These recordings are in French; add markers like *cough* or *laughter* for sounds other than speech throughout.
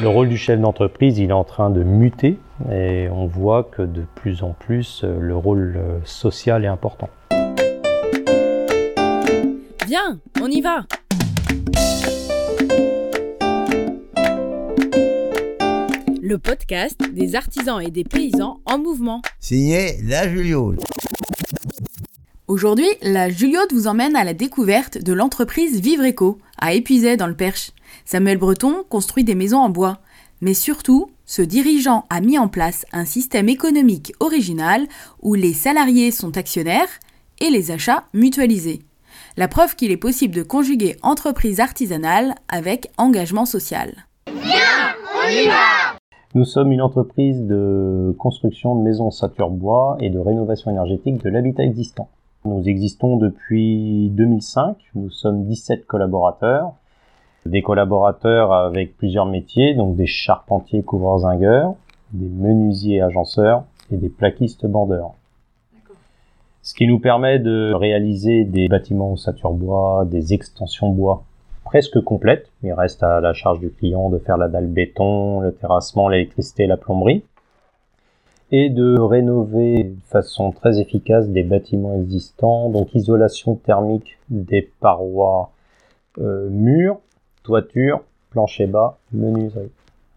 Le rôle du chef d'entreprise, il est en train de muter et on voit que de plus en plus, euh, le rôle euh, social est important. Viens, on y va Le podcast des artisans et des paysans en mouvement. Signé La Juliole. Aujourd'hui, la Juliote vous emmène à la découverte de l'entreprise Vivre Eco, à Épuisay dans le Perche. Samuel Breton construit des maisons en bois. Mais surtout, ce dirigeant a mis en place un système économique original où les salariés sont actionnaires et les achats mutualisés. La preuve qu'il est possible de conjuguer entreprise artisanale avec engagement social. Nous sommes une entreprise de construction de maisons sature bois et de rénovation énergétique de l'habitat existant. Nous existons depuis 2005, nous sommes 17 collaborateurs, des collaborateurs avec plusieurs métiers, donc des charpentiers couvreurs-zingueurs, des menuisiers agenceurs et des plaquistes bandeurs. Ce qui nous permet de réaliser des bâtiments ossature bois, des extensions bois presque complètes. Il reste à la charge du client de faire la dalle béton, le terrassement, l'électricité la plomberie et de rénover de façon très efficace des bâtiments existants, donc isolation thermique des parois euh, murs, toiture, plancher bas, menuiserie.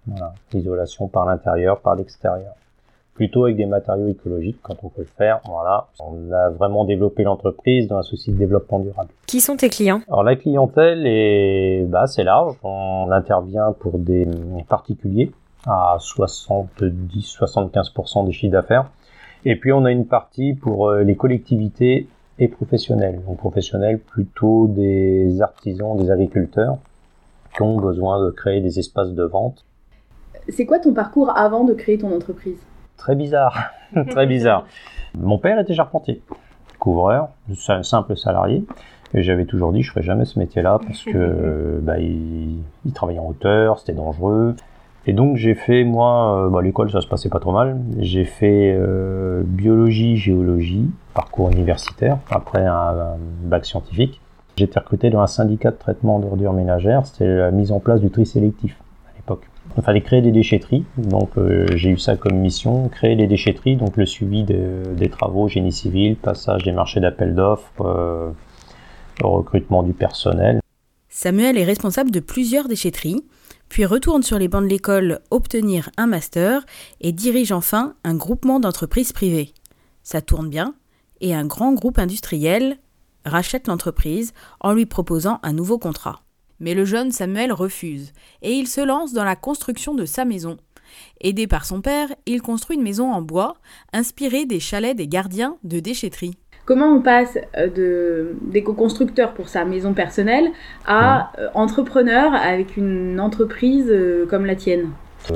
Voilà, isolation par l'intérieur, par l'extérieur. Plutôt avec des matériaux écologiques quand on peut le faire. Voilà, on a vraiment développé l'entreprise dans un souci de développement durable. Qui sont tes clients? Alors la clientèle est bah, assez large. On intervient pour des particuliers, à 70-75% des chiffres d'affaires. Et puis on a une partie pour euh, les collectivités et professionnels. Donc professionnels plutôt des artisans, des agriculteurs qui ont besoin de créer des espaces de vente. C'est quoi ton parcours avant de créer ton entreprise? Très bizarre, *laughs* très bizarre. Mon père était charpentier, couvreur, simple salarié. Et j'avais toujours dit, je ferais jamais ce métier-là parce que *laughs* bah, il, il travaillait en hauteur, c'était dangereux. Et donc j'ai fait moi, euh, bah, l'école ça se passait pas trop mal. J'ai fait euh, biologie, géologie, parcours universitaire, après un, bac scientifique. J'ai été recruté dans un syndicat de traitement d'ordures ménagères. C'était la mise en place du tri sélectif à l'époque. Il fallait créer des déchetteries, donc euh, j'ai eu ça comme mission, créer des déchetteries, donc le suivi de, des travaux, génie civil, passage des marchés d'appel d'offres, euh, recrutement du personnel. Samuel est responsable de plusieurs déchetteries, puis retourne sur les bancs de l'école obtenir un master et dirige enfin un groupement d'entreprises privées. Ça tourne bien, et un grand groupe industriel rachète l'entreprise en lui proposant un nouveau contrat. Mais le jeune Samuel refuse, et il se lance dans la construction de sa maison. Aidé par son père, il construit une maison en bois, inspirée des chalets des gardiens de déchetterie. Comment on passe euh, de d'éco-constructeur pour sa maison personnelle à euh, entrepreneur avec une entreprise euh, comme la tienne?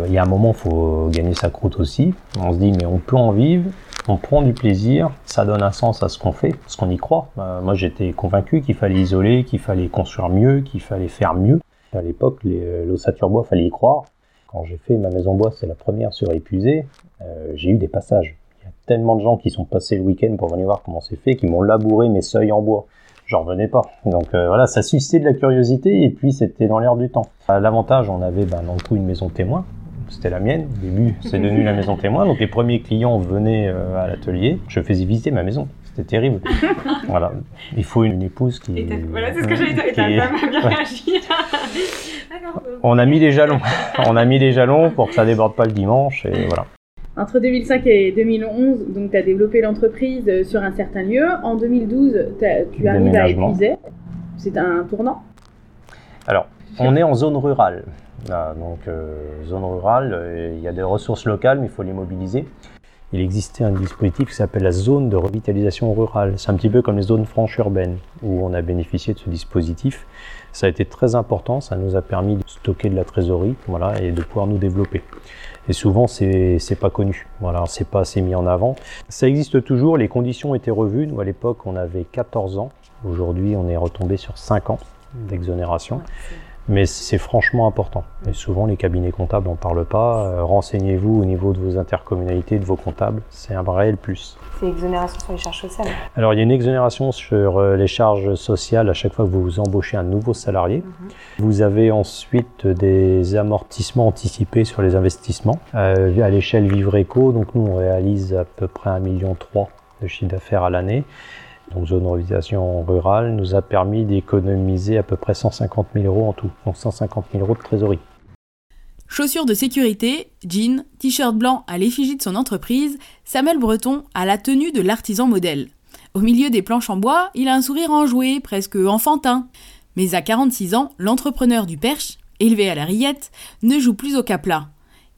Il y a un moment, il faut gagner sa croûte aussi. On se dit, mais on peut en vivre, on prend du plaisir, ça donne un sens à ce qu'on fait, parce qu'on y croit. Euh, moi, j'étais convaincu qu'il fallait isoler, qu'il fallait construire mieux, qu'il fallait faire mieux. À l'époque, l'ossature bois, fallait y croire. Quand j'ai fait ma maison bois, c'est la première sur épuisé, euh, j'ai eu des passages. Tellement de gens qui sont passés le week-end pour venir voir comment c'est fait, qui m'ont labouré mes seuils en bois. J'en revenais pas. Donc euh, voilà, ça suscitait de la curiosité et puis c'était dans l'air du temps. L'avantage, on avait ben, dans le coup une maison témoin c'était la mienne. Au début, c'est devenu la maison témoin. Donc les premiers clients venaient euh, à l'atelier. Je faisais visiter ma maison. C'était terrible. *laughs* voilà. Il faut une, épouse qui. Et voilà, c'est ce que j'allais dire. Et ta femme a bien réagi. *laughs* On a mis les jalons. *laughs* On a mis les jalons pour que ça déborde pas le dimanche. Et voilà. Entre 2005 et 2011, donc tu as développé l'entreprise euh, sur un certain lieu. En 2012, tu arrives à épuiser. C'est un tournant Alors, on est en zone rurale. Là, donc, euh, zone rurale, euh, il y a des ressources locales, mais il faut les mobiliser. Il existait un dispositif qui s'appelle la zone de revitalisation rurale. C'est un petit peu comme les zones franches urbaines, où on a bénéficié de ce dispositif. Ça a été très important, ça nous a permis de stocker de la trésorerie voilà, et de pouvoir nous développer. Et souvent, c'est pas connu, voilà, c'est pas assez mis en avant. Ça existe toujours, les conditions étaient revues. Nous, à l'époque, on avait 14 ans. Aujourd'hui, on est retombé sur 5 ans d'exonération. Mais c'est franchement important. Et souvent, les cabinets comptables n'en parlent pas. Euh, Renseignez-vous au niveau de vos intercommunalités, de vos comptables. C'est un réel plus. C'est exonération sur les charges sociales. Alors, il y a une exonération sur euh, les charges sociales à chaque fois que vous embauchez un nouveau salarié. Vous avez ensuite des amortissements anticipés sur les investissements. Euh, à l'échelle Vivre Eco, donc nous, on réalise à peu près 1,3 million de chiffre d'affaires à l'année. Donc, zone de revitalisation rurale nous a permis d'économiser à peu près 150 000 euros en tout. Donc, 150 000 euros de trésorerie. Chaussures de sécurité, jeans, t-shirt blanc à l'effigie de son entreprise, Samuel Breton a la tenue de l'artisan modèle. Au milieu des planches en bois, il a un sourire enjoué, presque enfantin. Mais à 46 ans, l'entrepreneur du Perche, élevé à la rillette, ne joue plus au cap plat.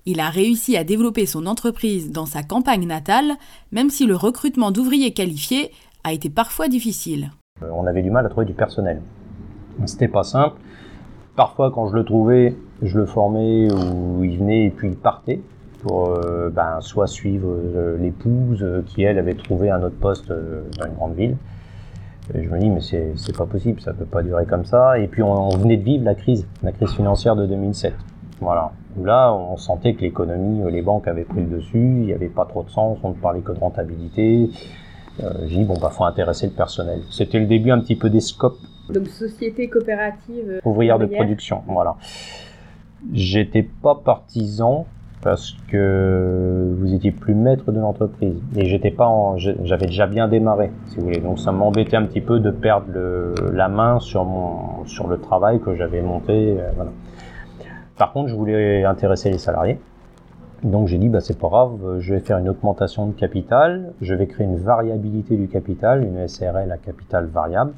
Il a réussi à développer son entreprise dans sa campagne natale, même si le recrutement d'ouvriers qualifiés a été parfois difficile. Euh, On avait du mal à trouver du personnel. C'était pas simple. Parfois, quand je le trouvais, je le formais ou il venait et puis il partait pour euh, ben, soit suivre euh, l'épouse qui, elle, avait trouvé un autre poste dans une grande ville. Je me dis, mais c'est pas possible, ça peut pas durer comme ça. Et puis, on, venait de vivre la crise, la crise financière de 2007. Voilà. Là, on sentait que l'économie, les banques avaient pris le dessus, il n'y avait pas trop de sens, on ne parlait que de rentabilité. Euh, J'ai dit, bon, bah, faut intéresser le personnel. C'était le début un petit peu des scopes Donc société coopérative. ouvrière de production. Voilà. J'étais pas partisan parce que vous étiez plus maître de l'entreprise et j'étais pas en- j'avais déjà bien démarré si vous voulez donc ça m'embêtait un petit peu de perdre le- la main sur mon sur le travail que j'avais monté euh, voilà. par contre je voulais intéresser les salariés donc j'ai dit bah c'est pas grave euh, je vais faire une augmentation de capital je vais créer une variabilité du capital une SRL à capital variable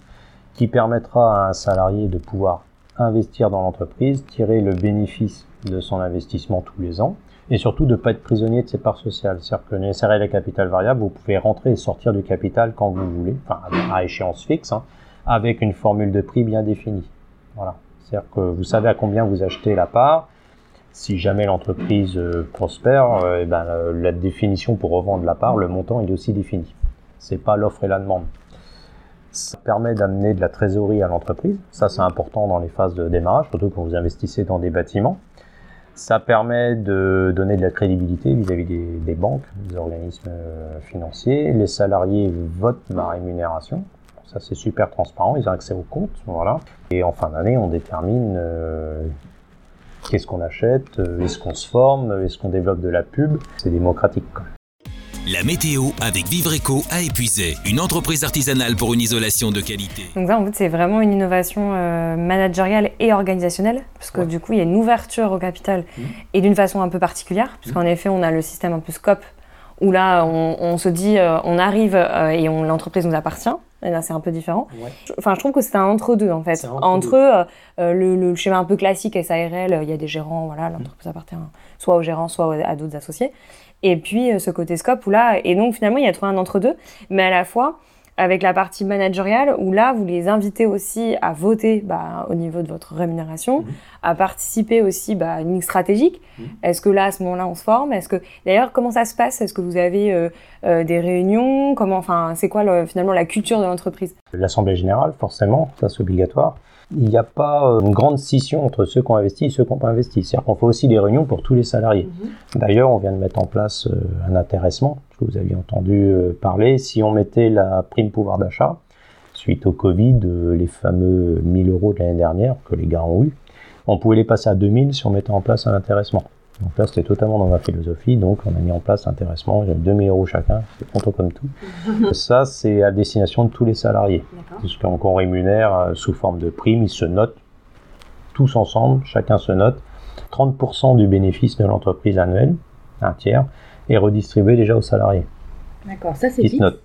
qui permettra à un salarié de pouvoir investir dans l'entreprise, tirer le bénéfice de son investissement tous les ans, et surtout de ne pas être prisonnier de ses parts sociales. C'est-à-dire que le SRL à capital variable, vous pouvez rentrer et sortir du capital quand vous voulez, enfin à échéance fixe, hein, avec une formule de prix bien définie. Voilà. C'est-à-dire que vous savez à combien vous achetez la part. Si jamais l'entreprise euh, prospère, euh, eh ben, euh, la définition pour revendre la part, le montant est aussi défini. C'est pas l'offre et la demande. Ça permet d'amener de la trésorerie à l'entreprise. Ça, c'est important dans les phases de démarrage, surtout quand vous investissez dans des bâtiments. Ça permet de donner de la crédibilité vis-à-vis des, banques, des organismes financiers. Les salariés votent ma rémunération. Ça, c'est super transparent. Ils ont accès au compte. Voilà. Et en fin d'année, on détermine qu'est-ce qu'on achète, euh, est-ce qu'on se forme, est-ce qu'on développe de la pub? C'est démocratique. Quoi. La météo avec Vivre Eco à Épuisé, une entreprise artisanale pour une isolation de qualité. Donc ça, en fait, c'est vraiment une innovation euh, managériale et organisationnelle, parce que Ouais. du coup, il y a une ouverture au capital et d'une façon un peu particulière, puisqu'en effet, on a le système un peu scope, où là, on, on se dit, euh, on arrive euh, et on- l'entreprise nous appartient. Et là, c'est un peu différent. Je- Enfin, je trouve que c'est un entre-deux, en fait. Entre euh, euh, le, le schéma un peu classique SARL, il y a des gérants, voilà, l'entreprise appartient soit aux gérants, soit à d'autres associés. Et puis, euh, ce côté scope, où là, et donc finalement, il y a trouvé un entre-deux, mais à la fois, avec la partie managériale, où là, vous les invitez aussi à voter bah, au niveau de votre rémunération, à participer aussi bah, à une ligne stratégique. Est-ce que là, à ce moment-là, on se forme? Est-ce que D'ailleurs, comment ça se passe? Est-ce que vous avez euh, euh, des réunions? Comment, enfin, c'est quoi le- finalement la culture de l'entreprise? L'Assemblée générale, forcément, ça c'est obligatoire. Il n'y a pas euh, une grande scission entre ceux qui ont investi et ceux qui n'ont pas investi. C'est-à-dire qu'on fait aussi des réunions pour tous les salariés. D'ailleurs, on vient de mettre en place euh, un intéressement, que vous aviez entendu euh, parler. Si on mettait la prime pouvoir d'achat, suite au Covid, les fameux 1000 euros de l'année dernière que les gars ont eu, on pouvait les passer à 2000 si on mettait en place un intéressement. Donc là, c'était totalement dans ma philosophie. Donc, on a mis en place un intéressement. J'ai 2000 euros chacun. C'est content comme tout. *laughs* Ça, c'est à destination de tous les salariés. Puisqu'on qu'on rémunère euh, sous forme de prime, ils se notent tous ensemble, chacun se note. 30% du bénéfice de l'entreprise annuelle, un tiers, est redistribué déjà aux salariés. D'accord, ça c'est se fixe. notent.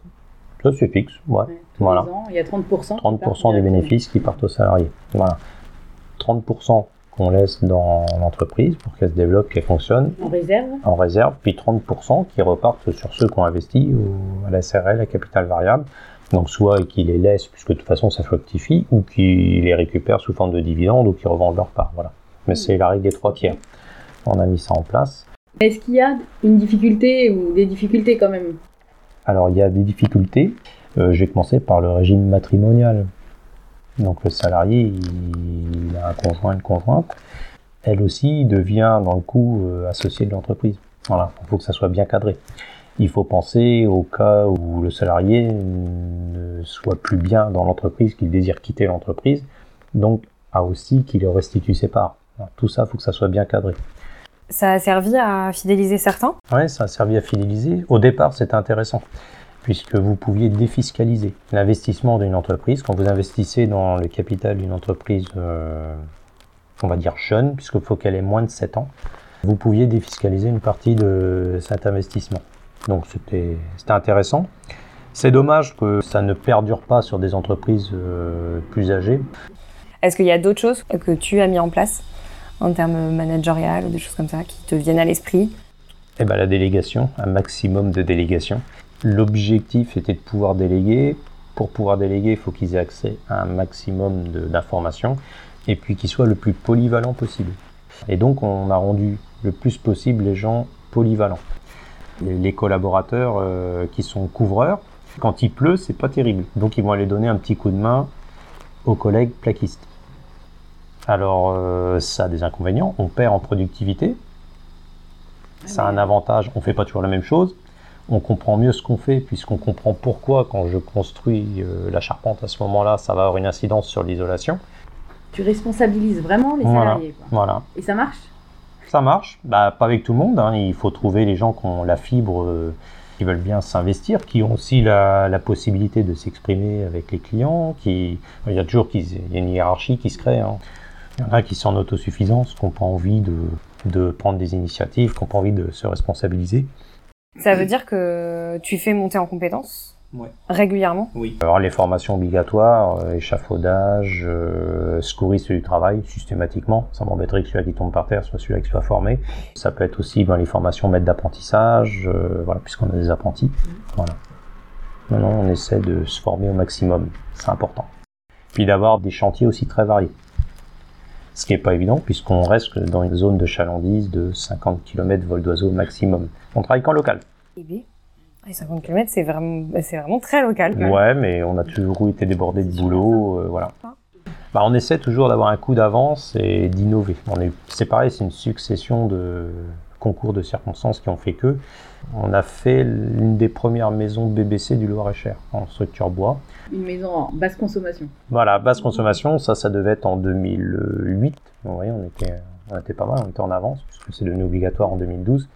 Ça, c'est fixe. Ouais. Voilà. ans, il y a 30%. qui 30% partent des bénéfices qui partent aux salariés. Voilà. 30% qu'on laisse dans l'entreprise pour qu'elle se développe, qu'elle fonctionne En réserve en réserve, puis 30% qui repartent sur ceux qui ont investi au- à la SRL, à capital variable. Donc soit qu'ils les laissent, puisque de toute façon ça fructifie, ou qu'ils les récupèrent sous forme de dividendes, ou qu'ils revendent leur part. Voilà. Mais c'est la règle des trois tiers. On a mis ça en place. Est-ce qu'il y a une difficulté ou des difficultés quand même? Alors il y a des difficultés. Euh, je vais commencer par le régime matrimonial. Donc le salarié, il, il a un conjoint, une conjointe. Elle aussi devient dans le coup euh, associée de l'entreprise. Voilà, il faut que ça soit bien cadré. Il faut penser au cas où le salarié ne soit plus bien dans l'entreprise, qu'il désire quitter l'entreprise, donc a aussi qu'il restitue ses parts. Alors, tout ça, il faut que ça soit bien cadré. Ça a servi à fidéliser certains? Ouais, ça a servi à fidéliser. Au départ, c'était intéressant, puisque vous pouviez défiscaliser l'investissement d'une entreprise. Quand vous investissez dans le capital d'une entreprise, euh, on va dire jeune, puisqu'il faut qu'elle ait moins de 7 ans, vous pouviez défiscaliser une partie de cet investissement. Donc c'était intéressant. C'est dommage que ça ne perdure pas sur des entreprises euh, plus âgées. Est-ce qu'il y a d'autres choses que tu as mis en place en termes managérial ou des choses comme ça qui te viennent à l'esprit? Eh ben, la délégation, un maximum de délégation. L'objectif était de pouvoir déléguer. Pour pouvoir déléguer, il faut qu'ils aient accès à un maximum d'informations et puis qu'ils soient le plus polyvalents possible. Et donc, on a rendu le plus possible les gens polyvalents. Les, les collaborateurs euh, qui sont couvreurs, quand il pleut, c'est pas terrible. Donc, ils vont aller donner un petit coup de main aux collègues plaquistes. Alors, euh, ça a des inconvénients. On perd en productivité. Ça a un avantage, on fait pas toujours la même chose. On comprend mieux ce qu'on fait puisqu'on comprend pourquoi quand je construis euh, la charpente à ce moment-là, ça va avoir une incidence sur l'isolation. Tu responsabilises vraiment les salariés. Voilà. Et ça marche? Ça marche, bah, pas avec tout le monde. hein. Il faut trouver les gens qui ont la fibre, euh, qui veulent bien s'investir, qui ont aussi la, la possibilité de s'exprimer avec les clients. Qui... Il y a toujours qui- il y a une hiérarchie qui se crée. hein. Il y en a qui sont en autosuffisance, qui n'ont pas envie de, de prendre des initiatives, qui n'ont pas envie de se responsabiliser. Ça veut dire que tu fais monter en compétences Ouais. régulièrement? Oui. Alors les formations obligatoires, euh, échafaudage, euh, secouriste du travail, systématiquement. Ça m'embêterait que celui-là qui tombe par terre soit celui-là qui soit formé. Ça peut être aussi ben, les formations maîtres d'apprentissage, euh, voilà, puisqu'on a des apprentis. Voilà. Maintenant, on essaie de se former au maximum. C'est important. Puis d'avoir des chantiers aussi très variés. Ce qui n'est pas évident, puisqu'on reste dans une zone de chalandise de 50 km vol d'oiseau maximum. On travaille qu'en local. Et 50 km, c'est vraiment, c'est vraiment très local. quand même. Ouais, mais on a toujours été débordé de boulot, euh, voilà. Bah, on essaie toujours d'avoir un coup d'avance et d'innover. On est, c'est pareil, c'est une succession de concours de circonstances qui ont fait que on a fait l'une des premières maisons BBC du Loir-et-Cher en structure bois. Une maison en basse consommation. Voilà, basse consommation, ça, ça devait être en 2008. Vous voyez, on était, on était pas mal, on était en avance puisque c'est devenu obligatoire en 2012.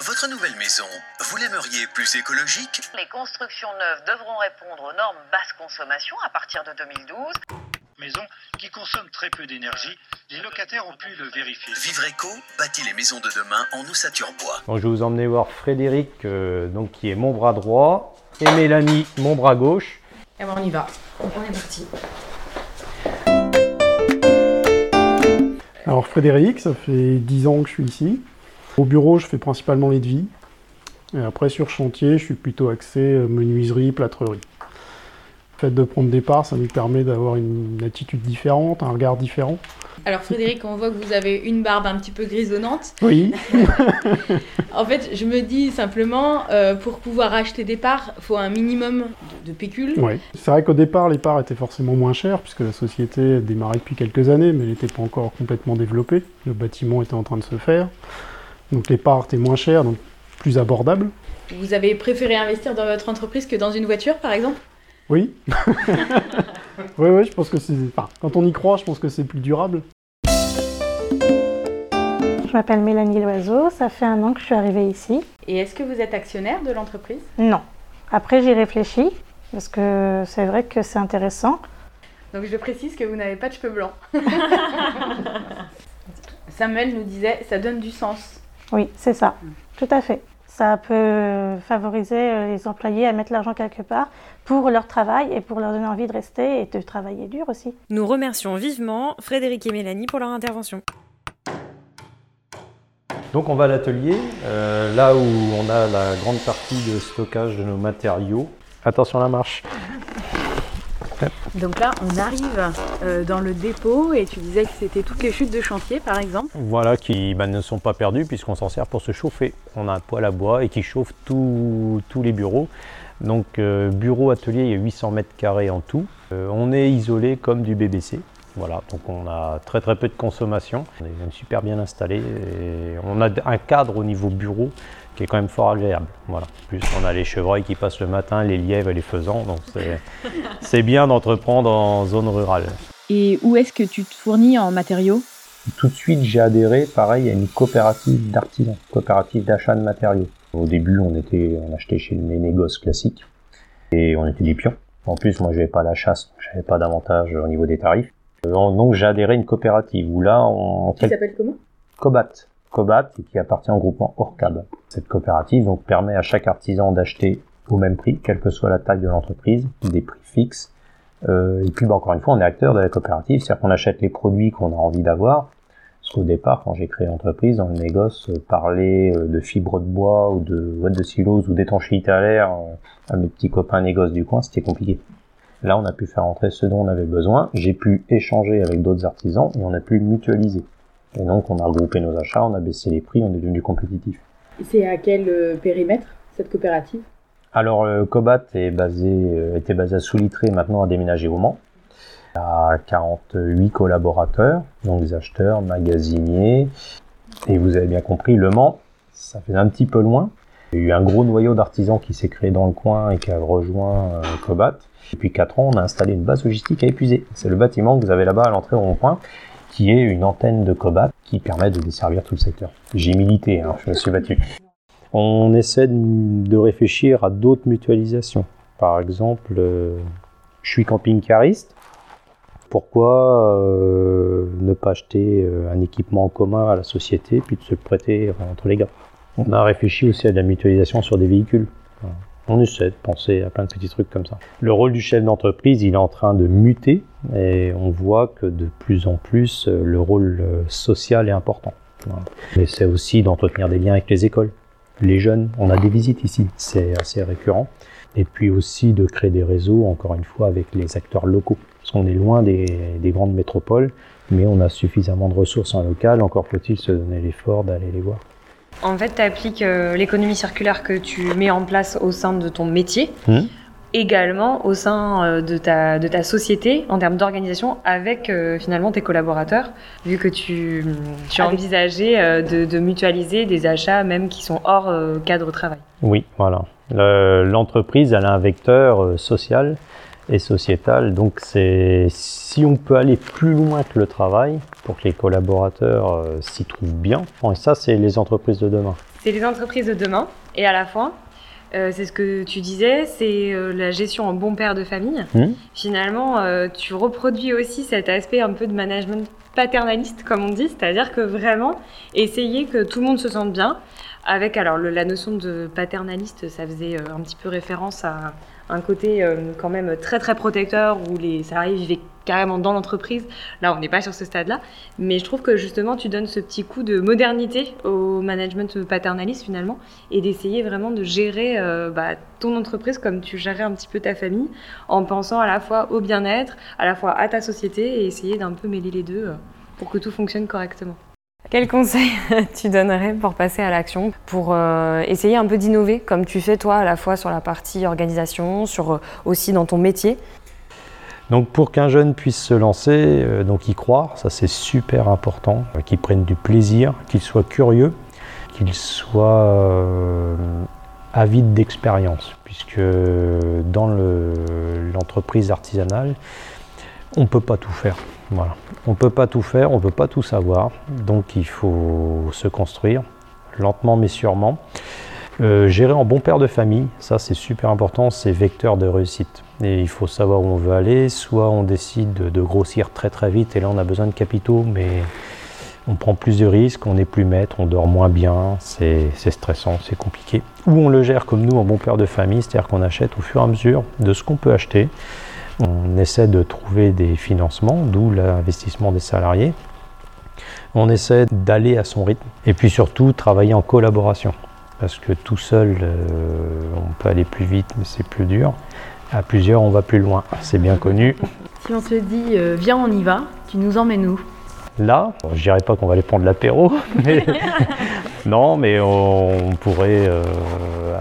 Votre nouvelle maison, vous l'aimeriez plus écologique? Les constructions neuves devront répondre aux normes basse consommation à partir de 2012. Maison qui consomme très peu d'énergie. Les locataires ont pu le vérifier. Vivreco bâtit les maisons de demain en ossature bois. Donc je vais vous emmener voir Frédéric, euh, donc, qui est mon bras droit, et Mélanie, mon bras gauche. Et ben on y va. On est parti. Alors Frédéric, ça fait 10 ans que je suis ici. Au bureau, je fais principalement les devis. Et après, sur chantier, je suis plutôt axé euh, menuiserie, plâtrerie. Le fait de prendre des parts, ça nous permet d'avoir une attitude différente, un regard différent. Alors Frédéric, on voit que vous avez une barbe un petit peu grisonnante. Oui, *laughs* En fait, je me dis simplement, euh, pour pouvoir acheter des parts, faut un minimum de, de pécule. ouais. C'est vrai qu'au départ, les parts étaient forcément moins chères, puisque la société démarrait depuis quelques années, mais elle n'était pas encore complètement développée. Le bâtiment était en train de se faire. Donc les parts étaient moins chères, donc plus abordables. Vous avez préféré investir dans votre entreprise que dans une voiture, par exemple? Oui. *laughs* oui, oui, je pense que c'est. Enfin, quand on y croit, je pense que c'est plus durable. Je m'appelle Mélanie Loiseau, ça fait un an que je suis arrivée ici. Et est-ce que vous êtes actionnaire de l'entreprise? Non. Après, j'y réfléchis, parce que c'est vrai que c'est intéressant. Donc je précise que vous n'avez pas de cheveux blancs. *laughs* Samuel nous disait, ça donne du sens. Oui, c'est ça, tout à fait. Ça peut favoriser euh, les employés à mettre l'argent quelque part pour leur travail et pour leur donner envie de rester et de travailler dur aussi. Nous remercions vivement Frédéric et Mélanie pour leur intervention. Donc on va à l'atelier, euh, là où on a la grande partie de stockage de nos matériaux. Attention à la marche. Donc là, on arrive euh, dans le dépôt et tu disais que c'était toutes les chutes de chantier, par exemple. Voilà, qui bah, ne sont pas perdues puisqu'on s'en sert pour se chauffer. On a un poêle à bois et qui chauffe tous tous les bureaux. Donc euh, bureau, atelier, il y a 800 mètres carrés en tout. Euh, on est isolé comme du BBC. Voilà, donc on a très très peu de consommation. On est même super bien installé et on a un cadre au niveau bureau qui est quand même fort agréable. Voilà. Plus on a les chevreuils qui passent le matin, les lièvres et les faisans, donc c'est- *laughs* bien d'entreprendre en zone rurale. Et où est-ce que tu te fournis en matériaux? Tout de suite, j'ai adhéré, pareil, à une coopérative d'artisans, coopérative d'achat de matériaux. Au début, on était, on achetait chez les négoces classiques et on était des pions. En plus, moi, j'avais pas la chasse, donc j'avais pas d'avantage au niveau des tarifs. Euh, Donc, j'ai adhéré à une coopérative où là, on Qui s'appelle comment? Cobat. Cobat, et qui appartient au groupement Orcab. Cette coopérative donc, permet à chaque artisan d'acheter au même prix, quelle que soit la taille de l'entreprise, des prix fixes. Euh, et puis, bah, encore une fois, on est acteur de la coopérative, c'est-à-dire qu'on achète les produits qu'on a envie d'avoir. Parce qu'au départ, quand j'ai créé l'entreprise, dans le négoce, euh, parler euh, de fibres de bois ou de boîtes de silos ou d'étanchéité à l'air à mes petits copains négoces du coin, c'était compliqué. Là, on a pu faire entrer ce dont on avait besoin. J'ai pu échanger avec d'autres artisans et on a pu mutualiser. Et donc, on a regroupé nos achats, on a baissé les prix, on est devenu compétitif. C'est à quel euh, périmètre cette coopérative? Alors, euh, Cobat est basé, euh, était basé à Soulitré, maintenant a déménagé au Mans. Il y a 48 collaborateurs, donc des acheteurs, magasiniers. Et vous avez bien compris, Le Mans, ça fait un petit peu loin. Il y a eu un gros noyau d'artisans qui s'est créé dans le coin et qui a rejoint euh, Cobat. Depuis 4 ans, on a installé une base logistique à épuiser. C'est le bâtiment que vous avez là-bas à l'entrée au rond-point, qui est une antenne de Cobat qui permet de desservir tout le secteur. J'ai milité, hein, je me suis battu. On essaie de, réfléchir à d'autres mutualisations. Par exemple, euh, je suis camping-cariste. Pourquoi euh, ne pas acheter euh, un équipement en commun à la société puis de se le prêter entre les gars? On a réfléchi aussi à de la mutualisation sur des véhicules. On essaie de penser à plein de petits trucs comme ça. Le rôle du chef d'entreprise, il est en train de muter et on voit que de plus en plus, euh, le rôle euh, social est important. Mais c'est aussi d'entretenir des liens avec les écoles, les jeunes. On a des visites ici, c'est assez récurrent. Et puis aussi de créer des réseaux, encore une fois, avec les acteurs locaux. Parce qu'on est loin des, des grandes métropoles, mais on a suffisamment de ressources en local, encore faut-il se donner l'effort d'aller les voir. En fait, tu appliques l'économie circulaire que tu mets en place au sein de ton métier, Hmm également au sein euh, de ta, de ta société en termes d'organisation avec euh, finalement tes collaborateurs, vu que tu, tu as Avec- envisagé euh, de, de mutualiser des achats même qui sont hors euh, cadre travail. Oui, voilà. Le- L'entreprise, elle a un vecteur euh, social et sociétal. Donc, c'est si on peut aller plus loin que le travail pour que les collaborateurs euh, s'y trouvent bien. Bon, et ça, c'est les entreprises de demain. C'est les entreprises de demain et à la fois, euh, c'est ce que tu disais, c'est euh, la gestion en bon père de famille. Hmm Finalement, tu reproduis aussi cet aspect un peu de management paternaliste, comme on dit, c'est-à-dire que vraiment essayer que tout le monde se sente bien. Avec alors le- la notion de paternaliste, ça faisait un petit peu référence à un côté euh, quand même très très protecteur où les salariés vivaient carrément dans l'entreprise. Là, on n'est pas sur ce stade-là, mais je trouve que justement tu donnes ce petit coup de modernité au management paternaliste finalement et d'essayer vraiment de gérer euh, bah, ton entreprise comme tu gérais un petit peu ta famille en pensant à la fois au bien-être, à la fois à ta société et essayer d'un peu mêler les deux euh, pour que tout fonctionne correctement. Quel conseil *laughs* tu donnerais pour passer à l'action, pour euh, essayer un peu d'innover, comme tu fais toi, à la fois sur la partie organisation, sur euh, aussi dans ton métier? Donc pour qu'un jeune puisse se lancer, euh, donc y croire, ça c'est super important, qu'il prenne du plaisir, qu'il soit curieux, qu'il soit avide d'expérience, puisque dans le- l'entreprise artisanale, on ne peut pas tout faire. On ne peut pas tout faire, on ne peut pas tout savoir, donc il faut se construire lentement mais sûrement. Euh, gérer en bon père de famille, ça c'est super important, c'est vecteur de réussite. Et il faut savoir où on veut aller, soit on décide de, grossir très très vite et là on a besoin de capitaux, mais on prend plus de risques, on n'est plus maître, on dort moins bien, c'est stressant, c'est compliqué. Ou on le gère comme nous en bon père de famille, c'est-à-dire qu'on achète au fur et à mesure de ce qu'on peut acheter. On essaie de trouver des financements, d'où l'investissement des salariés. On essaie d'aller à son rythme et puis surtout travailler en collaboration. Parce que tout seul, euh, on peut aller plus vite, mais c'est plus dur. À plusieurs, on va plus loin. C'est bien connu. Si on te dit euh, viens, on y va, tu nous emmènes où? Là, je dirais pas qu'on va aller prendre l'apéro, *laughs* mais *laughs* non, mais on, pourrait euh,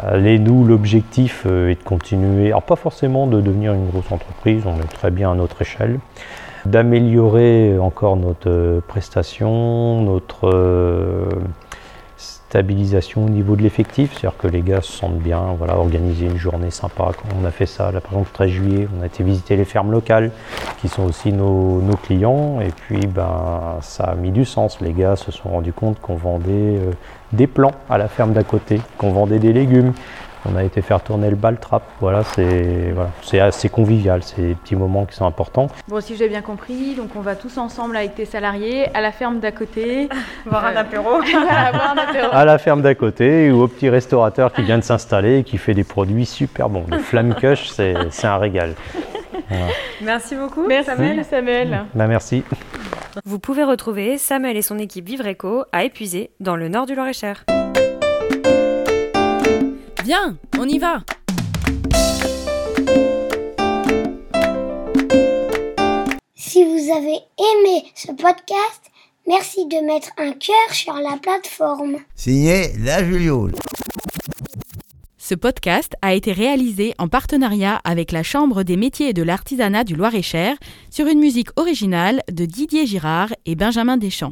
Allez, nous, l'objectif est de continuer, alors pas forcément de devenir une grosse entreprise, on est très bien à notre échelle, d'améliorer encore notre prestation, notre stabilisation au niveau de l'effectif, c'est-à-dire que les gars se sentent bien, voilà, organiser une journée sympa. On a fait ça, là, par exemple, le 13 juillet, on a été visiter les fermes locales, qui sont aussi nos, nos clients, et puis ben, ça a mis du sens. Les gars se sont rendus compte qu'on vendait euh, des plants à la ferme d'à côté, qu'on vendait des légumes, on a été faire tourner le bal trap. Voilà, c'est voilà, assez convivial, c'est des petits moments qui sont importants. Bon, si j'ai bien compris, donc on va tous ensemble avec tes salariés à la ferme d'à côté. *laughs* voir un apéro. *laughs* voir un apéro. À la ferme d'à côté ou au petit restaurateur qui vient de s'installer et qui fait des produits super bons. Le flamme cush, c'est un régal. Merci beaucoup, merci, Samuel. Samuel. Bah, merci. Vous pouvez retrouver Samuel et son équipe Vivre Eco à Épuisé dans le nord du Loir-et-Cher. Viens, on y va Si vous avez aimé ce podcast, merci de mettre un cœur sur la plateforme. Signé La Juliole. Ce podcast a été réalisé en partenariat avec la Chambre des métiers et de l'artisanat du Loir-et-Cher sur une musique originale de Didier Girard et Benjamin Deschamps.